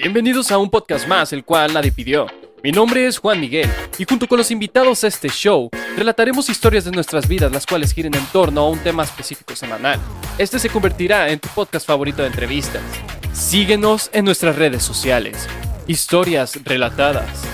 Bienvenidos a un podcast más, el cual nadie pidió. Mi nombre es Juan Miguel y junto con los invitados a este show relataremos historias de nuestras vidas las cuales giren en torno a un tema específico semanal. Este se convertirá en tu podcast favorito de entrevistas. Síguenos en nuestras redes sociales. Historias relatadas.